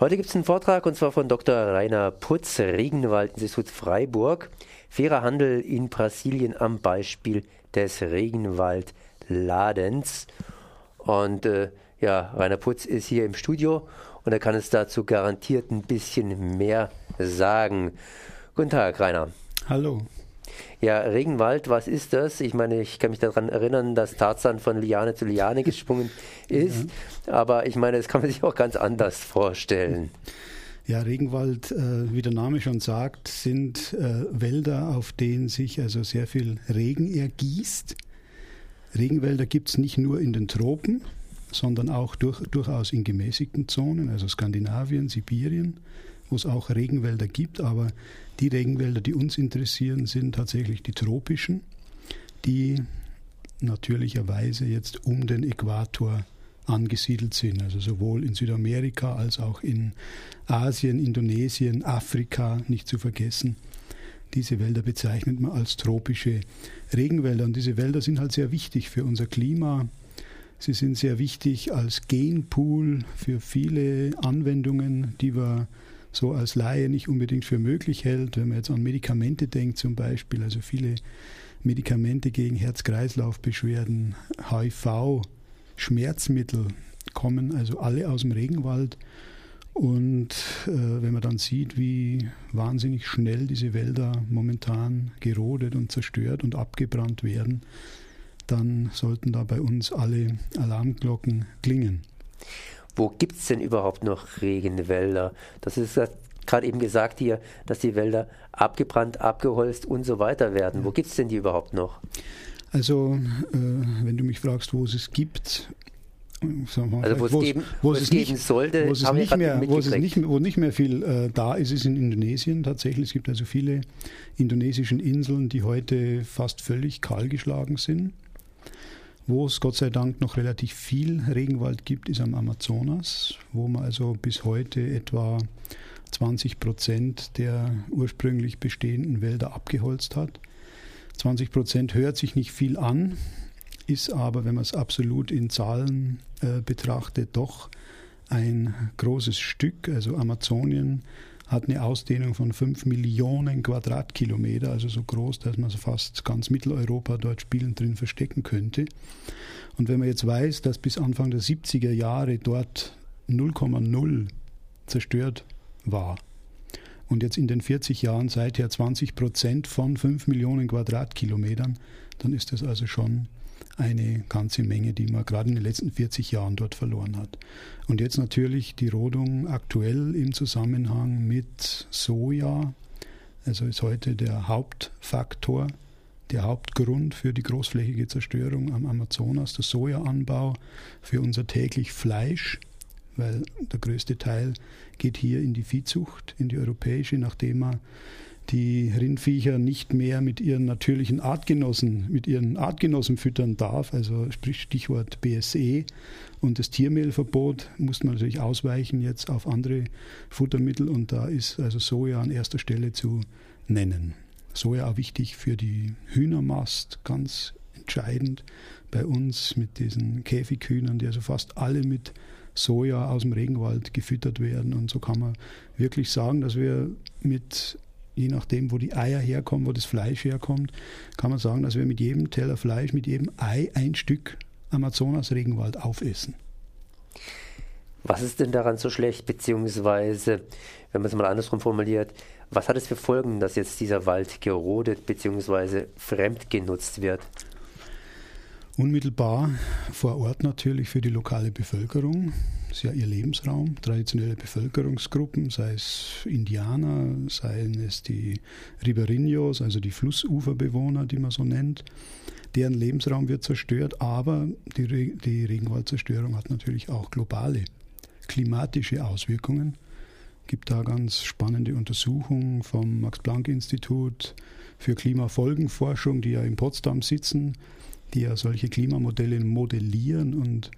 Heute gibt es einen Vortrag und zwar von Dr. Rainer Putz, Regenwaldinstitut Freiburg. Fairer Handel in Brasilien am Beispiel des Regenwaldladens. Und äh, ja, Rainer Putz ist hier im Studio und er kann uns dazu garantiert ein bisschen mehr sagen. Guten Tag, Rainer. Hallo. Ja, Regenwald, was ist das? Ich meine, ich kann mich daran erinnern, dass Tarzan von Liane zu Liane gesprungen ist, ja. aber ich meine, das kann man sich auch ganz anders vorstellen. Ja, Regenwald, äh, wie der Name schon sagt, sind äh, Wälder, auf denen sich also sehr viel Regen ergießt. Regenwälder gibt es nicht nur in den Tropen, sondern auch durch, durchaus in gemäßigten Zonen, also Skandinavien, Sibirien wo es auch Regenwälder gibt, aber die Regenwälder, die uns interessieren, sind tatsächlich die tropischen, die natürlicherweise jetzt um den Äquator angesiedelt sind, also sowohl in Südamerika als auch in Asien, Indonesien, Afrika, nicht zu vergessen. Diese Wälder bezeichnet man als tropische Regenwälder und diese Wälder sind halt sehr wichtig für unser Klima. Sie sind sehr wichtig als Genpool für viele Anwendungen, die wir so als Laie nicht unbedingt für möglich hält. Wenn man jetzt an Medikamente denkt zum Beispiel, also viele Medikamente gegen Herz-Kreislauf-Beschwerden, HIV, Schmerzmittel kommen also alle aus dem Regenwald. Und äh, wenn man dann sieht, wie wahnsinnig schnell diese Wälder momentan gerodet und zerstört und abgebrannt werden, dann sollten da bei uns alle Alarmglocken klingen wo gibt es denn überhaupt noch Regenwälder? Das ist gerade eben gesagt hier, dass die Wälder abgebrannt, abgeholzt und so weiter werden. Wo gibt es denn die überhaupt noch? Also, äh, wenn du mich fragst, wo es es gibt, Mal, also wo es geben, wo es geben nicht, sollte, wo es nicht mehr, wo es nicht, wo nicht mehr viel äh, da ist, ist in Indonesien tatsächlich. Es gibt also viele indonesischen Inseln, die heute fast völlig kahlgeschlagen sind. Wo es Gott sei Dank noch relativ viel Regenwald gibt, ist am Amazonas, wo man also bis heute etwa 20 Prozent der ursprünglich bestehenden Wälder abgeholzt hat. 20 Prozent hört sich nicht viel an, ist aber, wenn man es absolut in Zahlen äh, betrachtet, doch ein großes Stück. Also Amazonien hat eine Ausdehnung von 5 Millionen Quadratkilometer, also so groß, dass man fast ganz Mitteleuropa dort spielend drin verstecken könnte. Und wenn man jetzt weiß, dass bis Anfang der 70er Jahre dort 0,0 zerstört war und jetzt in den 40 Jahren seither 20 Prozent von 5 Millionen Quadratkilometern, dann ist das also schon eine ganze Menge, die man gerade in den letzten 40 Jahren dort verloren hat. Und jetzt natürlich die Rodung aktuell im Zusammenhang mit Soja, also ist heute der Hauptfaktor, der Hauptgrund für die großflächige Zerstörung am Amazonas, der Sojaanbau für unser täglich Fleisch, weil der größte Teil geht hier in die Viehzucht, in die europäische, nachdem man die Rindviecher nicht mehr mit ihren natürlichen Artgenossen, mit ihren Artgenossen füttern darf, also sprich Stichwort BSE und das Tiermehlverbot, muss man natürlich ausweichen jetzt auf andere Futtermittel und da ist also Soja an erster Stelle zu nennen. Soja auch wichtig für die Hühnermast, ganz entscheidend bei uns mit diesen Käfighühnern, die also fast alle mit Soja aus dem Regenwald gefüttert werden. Und so kann man wirklich sagen, dass wir mit je nachdem, wo die Eier herkommen, wo das Fleisch herkommt, kann man sagen, dass wir mit jedem Teller Fleisch, mit jedem Ei ein Stück Amazonas-Regenwald aufessen. Was ist denn daran so schlecht, beziehungsweise, wenn man es mal andersrum formuliert, was hat es für Folgen, dass jetzt dieser Wald gerodet bzw. fremd genutzt wird? Unmittelbar vor Ort natürlich für die lokale Bevölkerung. Das ist ja ihr Lebensraum, traditionelle Bevölkerungsgruppen, sei es Indianer, seien es die Riberinos, also die Flussuferbewohner, die man so nennt. Deren Lebensraum wird zerstört, aber die, Re die Regenwaldzerstörung hat natürlich auch globale klimatische Auswirkungen. Es gibt da ganz spannende Untersuchungen vom Max-Planck-Institut für Klimafolgenforschung, die ja in Potsdam sitzen die ja solche Klimamodelle modellieren. Und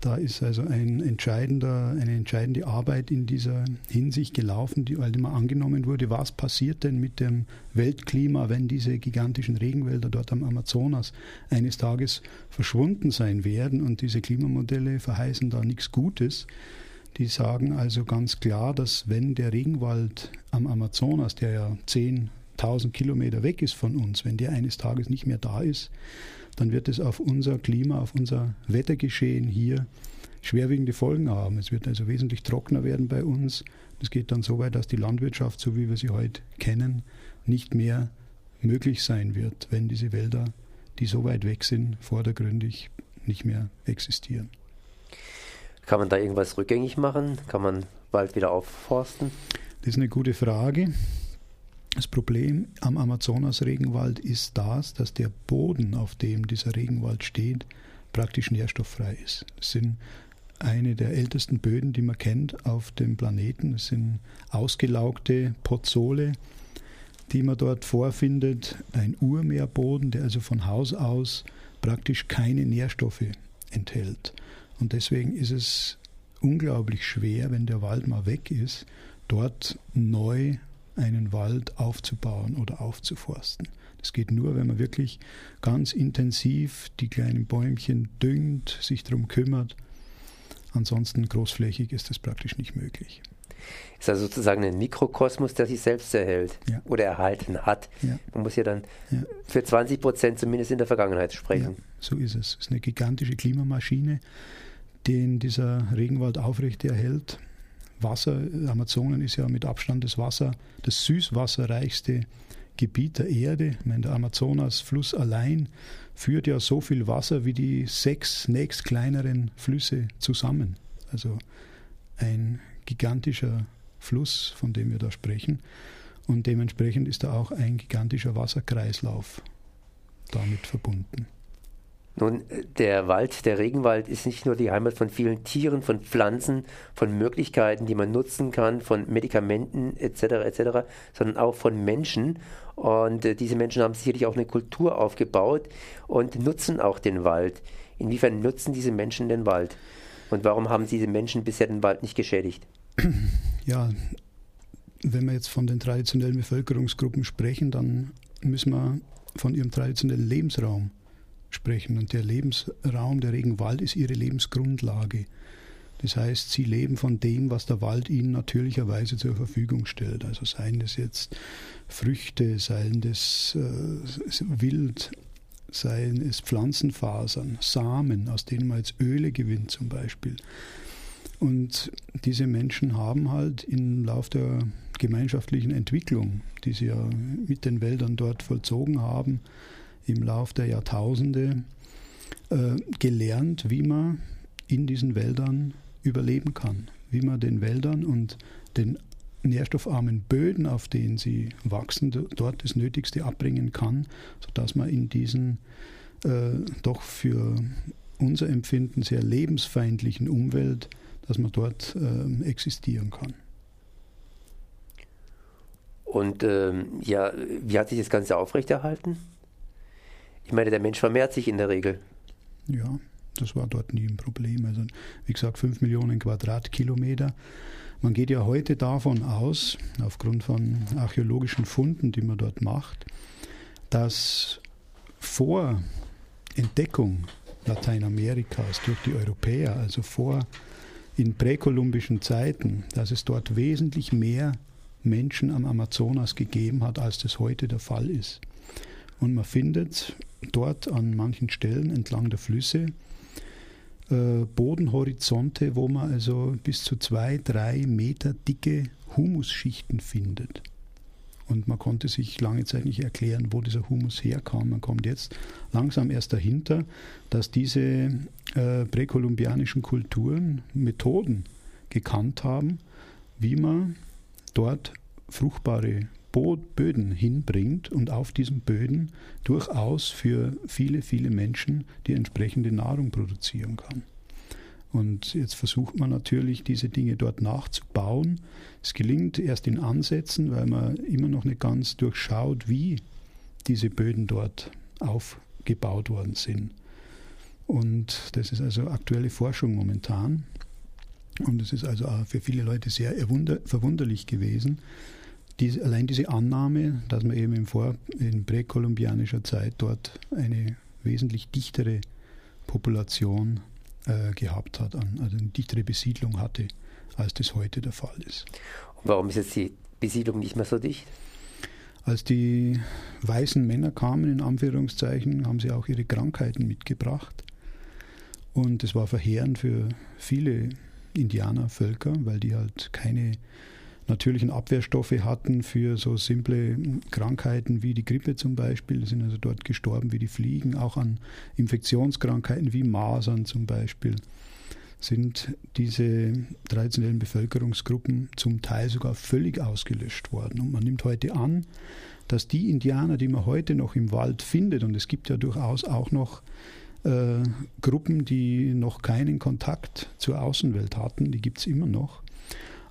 da ist also ein eine entscheidende Arbeit in dieser Hinsicht gelaufen, die weil immer angenommen wurde, was passiert denn mit dem Weltklima, wenn diese gigantischen Regenwälder dort am Amazonas eines Tages verschwunden sein werden? Und diese Klimamodelle verheißen da nichts Gutes. Die sagen also ganz klar, dass wenn der Regenwald am Amazonas, der ja 10.000 Kilometer weg ist von uns, wenn der eines Tages nicht mehr da ist, dann wird es auf unser Klima, auf unser Wettergeschehen hier schwerwiegende Folgen haben. Es wird also wesentlich trockener werden bei uns. Es geht dann so weit, dass die Landwirtschaft, so wie wir sie heute kennen, nicht mehr möglich sein wird, wenn diese Wälder, die so weit weg sind, vordergründig nicht mehr existieren. Kann man da irgendwas rückgängig machen? Kann man Wald wieder aufforsten? Das ist eine gute Frage. Das Problem am Amazonas-Regenwald ist das, dass der Boden, auf dem dieser Regenwald steht, praktisch nährstofffrei ist. Es sind eine der ältesten Böden, die man kennt auf dem Planeten. Es sind ausgelaugte Pozole, die man dort vorfindet. Ein Urmeerboden, der also von Haus aus praktisch keine Nährstoffe enthält. Und deswegen ist es unglaublich schwer, wenn der Wald mal weg ist, dort neu einen Wald aufzubauen oder aufzuforsten. Das geht nur, wenn man wirklich ganz intensiv die kleinen Bäumchen düngt, sich darum kümmert. Ansonsten großflächig ist das praktisch nicht möglich. Ist also sozusagen ein Mikrokosmos, der sich selbst erhält ja. oder erhalten hat. Ja. Man muss ja dann ja. für 20 Prozent zumindest in der Vergangenheit sprechen. so ist es. Es ist eine gigantische Klimamaschine, den dieser Regenwald aufrecht erhält. Wasser, Amazonen ist ja mit Abstand das Wasser, das süßwasserreichste Gebiet der Erde. Ich meine, der Amazonasfluss allein führt ja so viel Wasser wie die sechs nächst kleineren Flüsse zusammen. Also ein gigantischer Fluss, von dem wir da sprechen. Und dementsprechend ist da auch ein gigantischer Wasserkreislauf damit verbunden. Nun, der Wald, der Regenwald ist nicht nur die Heimat von vielen Tieren, von Pflanzen, von Möglichkeiten, die man nutzen kann, von Medikamenten etc. etc., sondern auch von Menschen. Und äh, diese Menschen haben sicherlich auch eine Kultur aufgebaut und nutzen auch den Wald. Inwiefern nutzen diese Menschen den Wald? Und warum haben diese Menschen bisher den Wald nicht geschädigt? Ja, wenn wir jetzt von den traditionellen Bevölkerungsgruppen sprechen, dann müssen wir von ihrem traditionellen Lebensraum sprechen. Und der Lebensraum, der Regenwald, ist ihre Lebensgrundlage. Das heißt, sie leben von dem, was der Wald ihnen natürlicherweise zur Verfügung stellt. Also seien das jetzt Früchte, seien das äh, Wild, seien es Pflanzenfasern, Samen, aus denen man jetzt Öle gewinnt zum Beispiel. Und diese Menschen haben halt im Lauf der gemeinschaftlichen Entwicklung, die sie ja mit den Wäldern dort vollzogen haben, im Lauf der Jahrtausende äh, gelernt, wie man in diesen Wäldern überleben kann, wie man den Wäldern und den nährstoffarmen Böden, auf denen sie wachsen, dort das Nötigste abbringen kann, sodass man in diesen äh, doch für unser Empfinden sehr lebensfeindlichen Umwelt, dass man dort äh, existieren kann. Und ähm, ja, wie hat sich das Ganze aufrechterhalten? Ich meine, der Mensch vermehrt sich in der Regel. Ja, das war dort nie ein Problem. Also, wie gesagt, 5 Millionen Quadratkilometer. Man geht ja heute davon aus, aufgrund von archäologischen Funden, die man dort macht, dass vor Entdeckung Lateinamerikas durch die Europäer, also vor in präkolumbischen Zeiten, dass es dort wesentlich mehr Menschen am Amazonas gegeben hat, als das heute der Fall ist. Und man findet dort an manchen Stellen entlang der Flüsse äh, Bodenhorizonte, wo man also bis zu zwei, drei Meter dicke Humusschichten findet. Und man konnte sich lange Zeit nicht erklären, wo dieser Humus herkam. Man kommt jetzt langsam erst dahinter, dass diese äh, präkolumbianischen Kulturen Methoden gekannt haben, wie man dort fruchtbare Böden hinbringt und auf diesen Böden durchaus für viele, viele Menschen die entsprechende Nahrung produzieren kann. Und jetzt versucht man natürlich, diese Dinge dort nachzubauen. Es gelingt erst in Ansätzen, weil man immer noch nicht ganz durchschaut, wie diese Böden dort aufgebaut worden sind. Und das ist also aktuelle Forschung momentan. Und es ist also auch für viele Leute sehr verwunderlich gewesen, diese, allein diese Annahme, dass man eben im Vor-, in präkolumbianischer Zeit dort eine wesentlich dichtere Population äh, gehabt hat, an, also eine dichtere Besiedlung hatte als das heute der Fall ist. Und warum ist jetzt die Besiedlung nicht mehr so dicht? Als die weißen Männer kamen, in Anführungszeichen, haben sie auch ihre Krankheiten mitgebracht. Und es war verheerend für viele Indianervölker, weil die halt keine natürlichen Abwehrstoffe hatten für so simple Krankheiten wie die Grippe zum Beispiel. Sind also dort gestorben wie die Fliegen, auch an Infektionskrankheiten wie Masern zum Beispiel sind diese traditionellen Bevölkerungsgruppen zum Teil sogar völlig ausgelöscht worden. Und man nimmt heute an, dass die Indianer, die man heute noch im Wald findet, und es gibt ja durchaus auch noch äh, Gruppen, die noch keinen Kontakt zur Außenwelt hatten, die gibt es immer noch.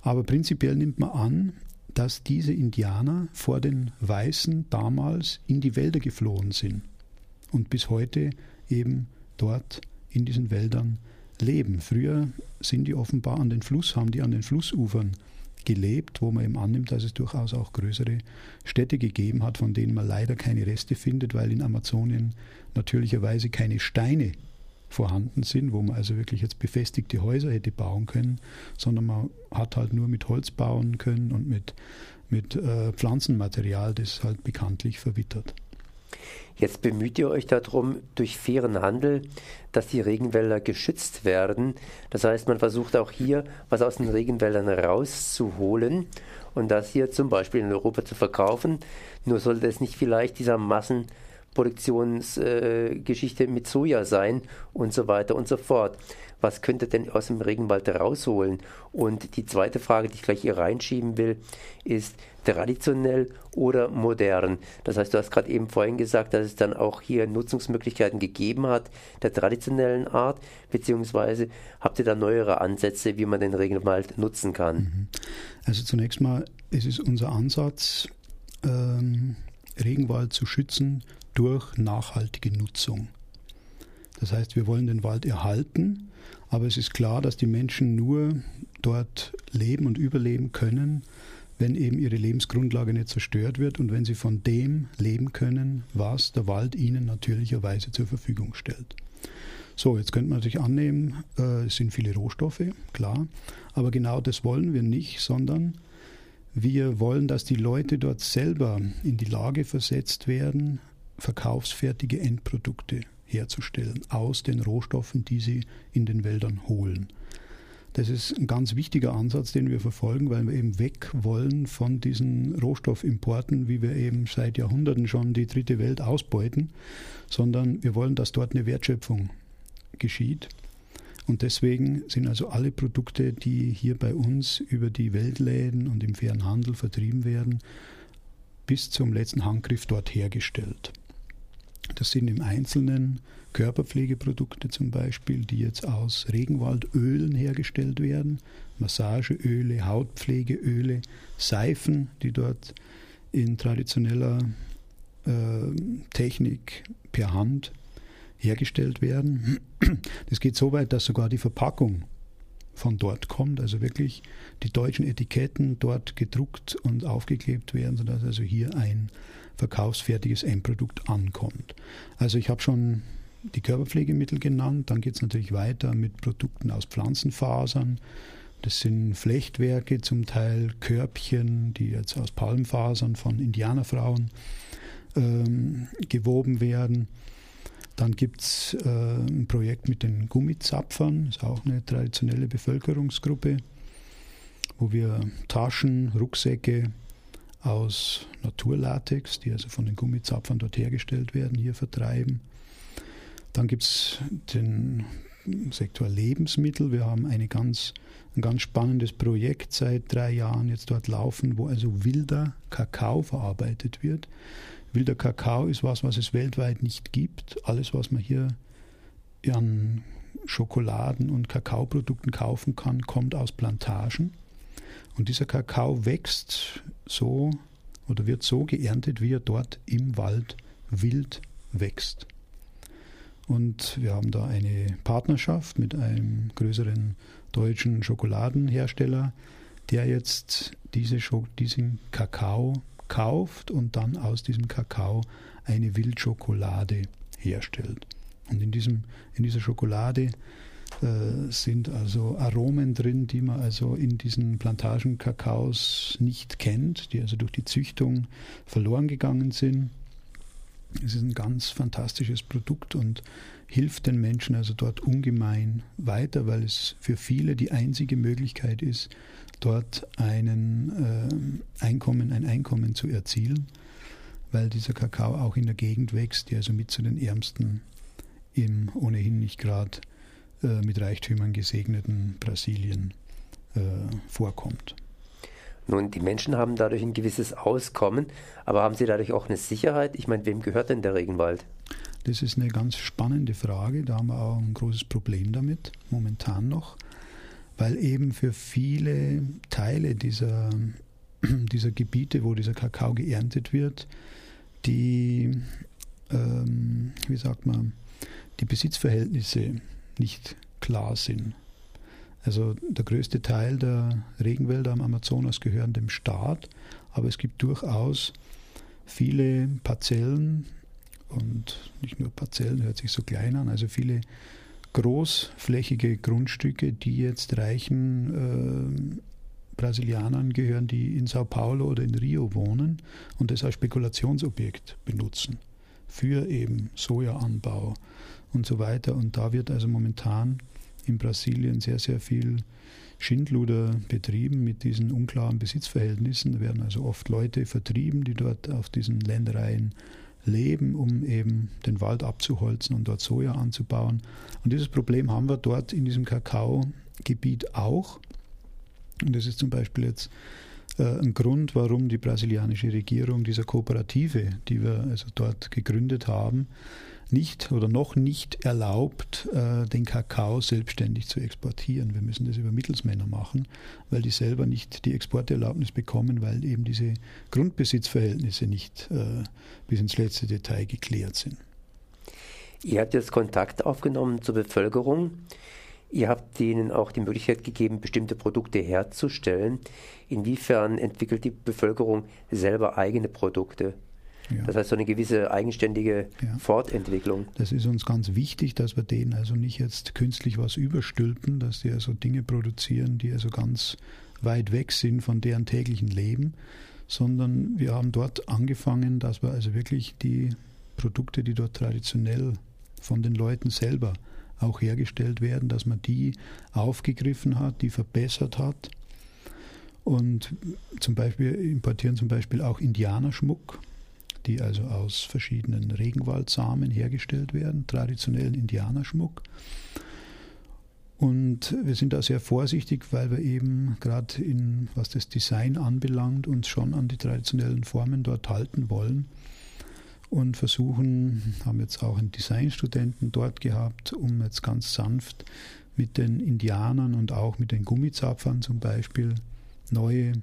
Aber prinzipiell nimmt man an, dass diese Indianer vor den Weißen damals in die Wälder geflohen sind und bis heute eben dort in diesen Wäldern leben. Früher sind die offenbar an den Fluss, haben die an den Flussufern gelebt, wo man eben annimmt, dass es durchaus auch größere Städte gegeben hat, von denen man leider keine Reste findet, weil in Amazonien natürlicherweise keine Steine vorhanden sind, wo man also wirklich jetzt befestigte Häuser hätte bauen können, sondern man hat halt nur mit Holz bauen können und mit, mit äh, Pflanzenmaterial, das halt bekanntlich verwittert. Jetzt bemüht ihr euch darum, durch fairen Handel, dass die Regenwälder geschützt werden. Das heißt, man versucht auch hier was aus den Regenwäldern rauszuholen und das hier zum Beispiel in Europa zu verkaufen. Nur sollte es nicht vielleicht dieser Massenproduktionsgeschichte äh, mit Soja sein und so weiter und so fort was könnt ihr denn aus dem Regenwald rausholen? Und die zweite Frage, die ich gleich hier reinschieben will, ist traditionell oder modern? Das heißt, du hast gerade eben vorhin gesagt, dass es dann auch hier Nutzungsmöglichkeiten gegeben hat der traditionellen Art, beziehungsweise habt ihr da neuere Ansätze, wie man den Regenwald nutzen kann? Mhm. Also zunächst mal ist es unser Ansatz, ähm, Regenwald zu schützen durch nachhaltige Nutzung. Das heißt, wir wollen den Wald erhalten, aber es ist klar, dass die Menschen nur dort leben und überleben können, wenn eben ihre Lebensgrundlage nicht zerstört wird und wenn sie von dem leben können, was der Wald ihnen natürlicherweise zur Verfügung stellt. So, jetzt könnte man natürlich annehmen, äh, es sind viele Rohstoffe, klar, aber genau das wollen wir nicht, sondern wir wollen, dass die Leute dort selber in die Lage versetzt werden, verkaufsfertige Endprodukte herzustellen aus den Rohstoffen, die sie in den Wäldern holen. Das ist ein ganz wichtiger Ansatz, den wir verfolgen, weil wir eben weg wollen von diesen Rohstoffimporten, wie wir eben seit Jahrhunderten schon die dritte Welt ausbeuten, sondern wir wollen, dass dort eine Wertschöpfung geschieht. Und deswegen sind also alle Produkte, die hier bei uns über die Weltläden und im fairen Handel vertrieben werden, bis zum letzten Handgriff dort hergestellt. Das sind im Einzelnen Körperpflegeprodukte zum Beispiel, die jetzt aus Regenwaldölen hergestellt werden, Massageöle, Hautpflegeöle, Seifen, die dort in traditioneller äh, Technik per Hand hergestellt werden. Das geht so weit, dass sogar die Verpackung von dort kommt, also wirklich die deutschen Etiketten dort gedruckt und aufgeklebt werden, sodass also hier ein verkaufsfertiges Endprodukt ankommt. Also ich habe schon die Körperpflegemittel genannt, dann geht es natürlich weiter mit Produkten aus Pflanzenfasern. Das sind Flechtwerke, zum Teil Körbchen, die jetzt aus Palmfasern von Indianerfrauen ähm, gewoben werden. Dann gibt es äh, ein Projekt mit den Gummizapfern, das ist auch eine traditionelle Bevölkerungsgruppe, wo wir Taschen, Rucksäcke, aus Naturlatex, die also von den Gummizapfern dort hergestellt werden, hier vertreiben. Dann gibt es den Sektor Lebensmittel. Wir haben eine ganz, ein ganz spannendes Projekt seit drei Jahren jetzt dort laufen, wo also wilder Kakao verarbeitet wird. Wilder Kakao ist was, was es weltweit nicht gibt. Alles, was man hier an Schokoladen und Kakaoprodukten kaufen kann, kommt aus Plantagen. Und dieser Kakao wächst so oder wird so geerntet, wie er dort im Wald wild wächst. Und wir haben da eine Partnerschaft mit einem größeren deutschen Schokoladenhersteller, der jetzt diese diesen Kakao kauft und dann aus diesem Kakao eine Wildschokolade herstellt. Und in, diesem, in dieser Schokolade sind also Aromen drin, die man also in diesen Plantagen Kakaos nicht kennt, die also durch die Züchtung verloren gegangen sind. Es ist ein ganz fantastisches Produkt und hilft den Menschen also dort ungemein weiter, weil es für viele die einzige Möglichkeit ist, dort einen äh, Einkommen, ein Einkommen zu erzielen, weil dieser Kakao auch in der Gegend wächst, die also mit zu den ärmsten im ohnehin nicht gerade äh, mit Reichtümern gesegneten Brasilien äh, vorkommt. Nun, die Menschen haben dadurch ein gewisses Auskommen, aber haben sie dadurch auch eine Sicherheit? Ich meine, wem gehört denn der Regenwald? Das ist eine ganz spannende Frage. Da haben wir auch ein großes Problem damit, momentan noch, weil eben für viele Teile dieser, dieser Gebiete, wo dieser Kakao geerntet wird, die, ähm, wie sagt man, die Besitzverhältnisse nicht klar sind. Also der größte Teil der Regenwälder am Amazonas gehören dem Staat, aber es gibt durchaus viele Parzellen und nicht nur Parzellen, hört sich so klein an, also viele großflächige Grundstücke, die jetzt reichen äh, Brasilianern gehören, die in Sao Paulo oder in Rio wohnen und das als Spekulationsobjekt benutzen für eben Sojaanbau und so weiter. Und da wird also momentan in Brasilien sehr, sehr viel Schindluder betrieben mit diesen unklaren Besitzverhältnissen. Da werden also oft Leute vertrieben, die dort auf diesen Ländereien leben, um eben den Wald abzuholzen und dort Soja anzubauen. Und dieses Problem haben wir dort in diesem Kakaogebiet auch. Und das ist zum Beispiel jetzt äh, ein Grund, warum die brasilianische Regierung dieser Kooperative, die wir also dort gegründet haben, nicht oder noch nicht erlaubt, äh, den Kakao selbstständig zu exportieren. Wir müssen das über Mittelsmänner machen, weil die selber nicht die Exporterlaubnis bekommen, weil eben diese Grundbesitzverhältnisse nicht äh, bis ins letzte Detail geklärt sind. Ihr habt jetzt Kontakt aufgenommen zur Bevölkerung. Ihr habt denen auch die Möglichkeit gegeben, bestimmte Produkte herzustellen. Inwiefern entwickelt die Bevölkerung selber eigene Produkte? Ja. Das heißt, so eine gewisse eigenständige ja. Fortentwicklung. Das ist uns ganz wichtig, dass wir denen also nicht jetzt künstlich was überstülpen, dass die also Dinge produzieren, die also ganz weit weg sind von deren täglichen Leben, sondern wir haben dort angefangen, dass wir also wirklich die Produkte, die dort traditionell von den Leuten selber auch hergestellt werden, dass man die aufgegriffen hat, die verbessert hat. Und zum Beispiel importieren zum Beispiel auch Indianerschmuck die also aus verschiedenen Regenwaldsamen hergestellt werden, traditionellen Indianerschmuck. Und wir sind da sehr vorsichtig, weil wir eben gerade in, was das Design anbelangt, uns schon an die traditionellen Formen dort halten wollen und versuchen, haben jetzt auch einen Designstudenten dort gehabt, um jetzt ganz sanft mit den Indianern und auch mit den Gummizapfern zum Beispiel neue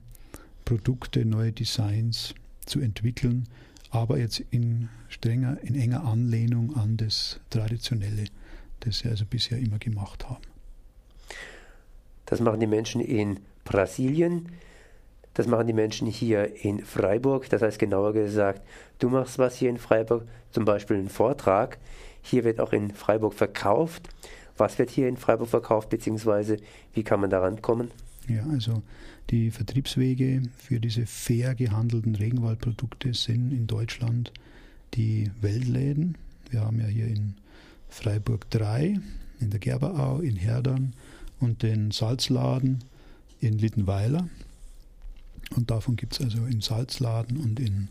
Produkte, neue Designs zu entwickeln, aber jetzt in strenger, in enger Anlehnung an das Traditionelle, das sie also bisher immer gemacht haben. Das machen die Menschen in Brasilien, das machen die Menschen hier in Freiburg. Das heißt genauer gesagt, du machst was hier in Freiburg, zum Beispiel einen Vortrag. Hier wird auch in Freiburg verkauft. Was wird hier in Freiburg verkauft, beziehungsweise wie kann man daran kommen? Ja, also die Vertriebswege für diese fair gehandelten Regenwaldprodukte sind in Deutschland die Weltläden. Wir haben ja hier in Freiburg drei, in der Gerberau, in Herdern und den Salzladen in Littenweiler. Und davon gibt es also im Salzladen und in,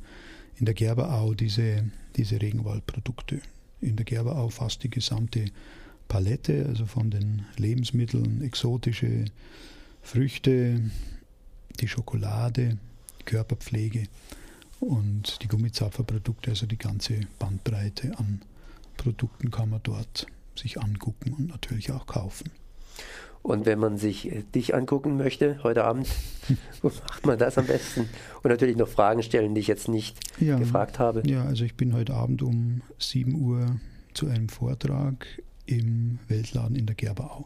in der Gerberau diese, diese Regenwaldprodukte. In der Gerberau fast die gesamte Palette, also von den Lebensmitteln, exotische Früchte, die Schokolade, die Körperpflege und die Gummizapferprodukte, also die ganze Bandbreite an Produkten kann man dort sich angucken und natürlich auch kaufen. Und wenn man sich äh, dich angucken möchte heute Abend, wo macht man das am besten? Und natürlich noch Fragen stellen, die ich jetzt nicht ja, gefragt habe. Ja, also ich bin heute Abend um 7 Uhr zu einem Vortrag im Weltladen in der Gerberau.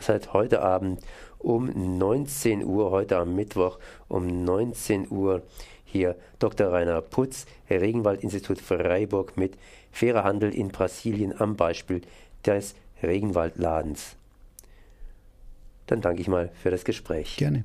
Das heißt, heute Abend um 19 Uhr, heute am Mittwoch um 19 Uhr hier Dr. Rainer Putz, Regenwaldinstitut Freiburg mit Fairer Handel in Brasilien am Beispiel des Regenwaldladens. Dann danke ich mal für das Gespräch. Gerne.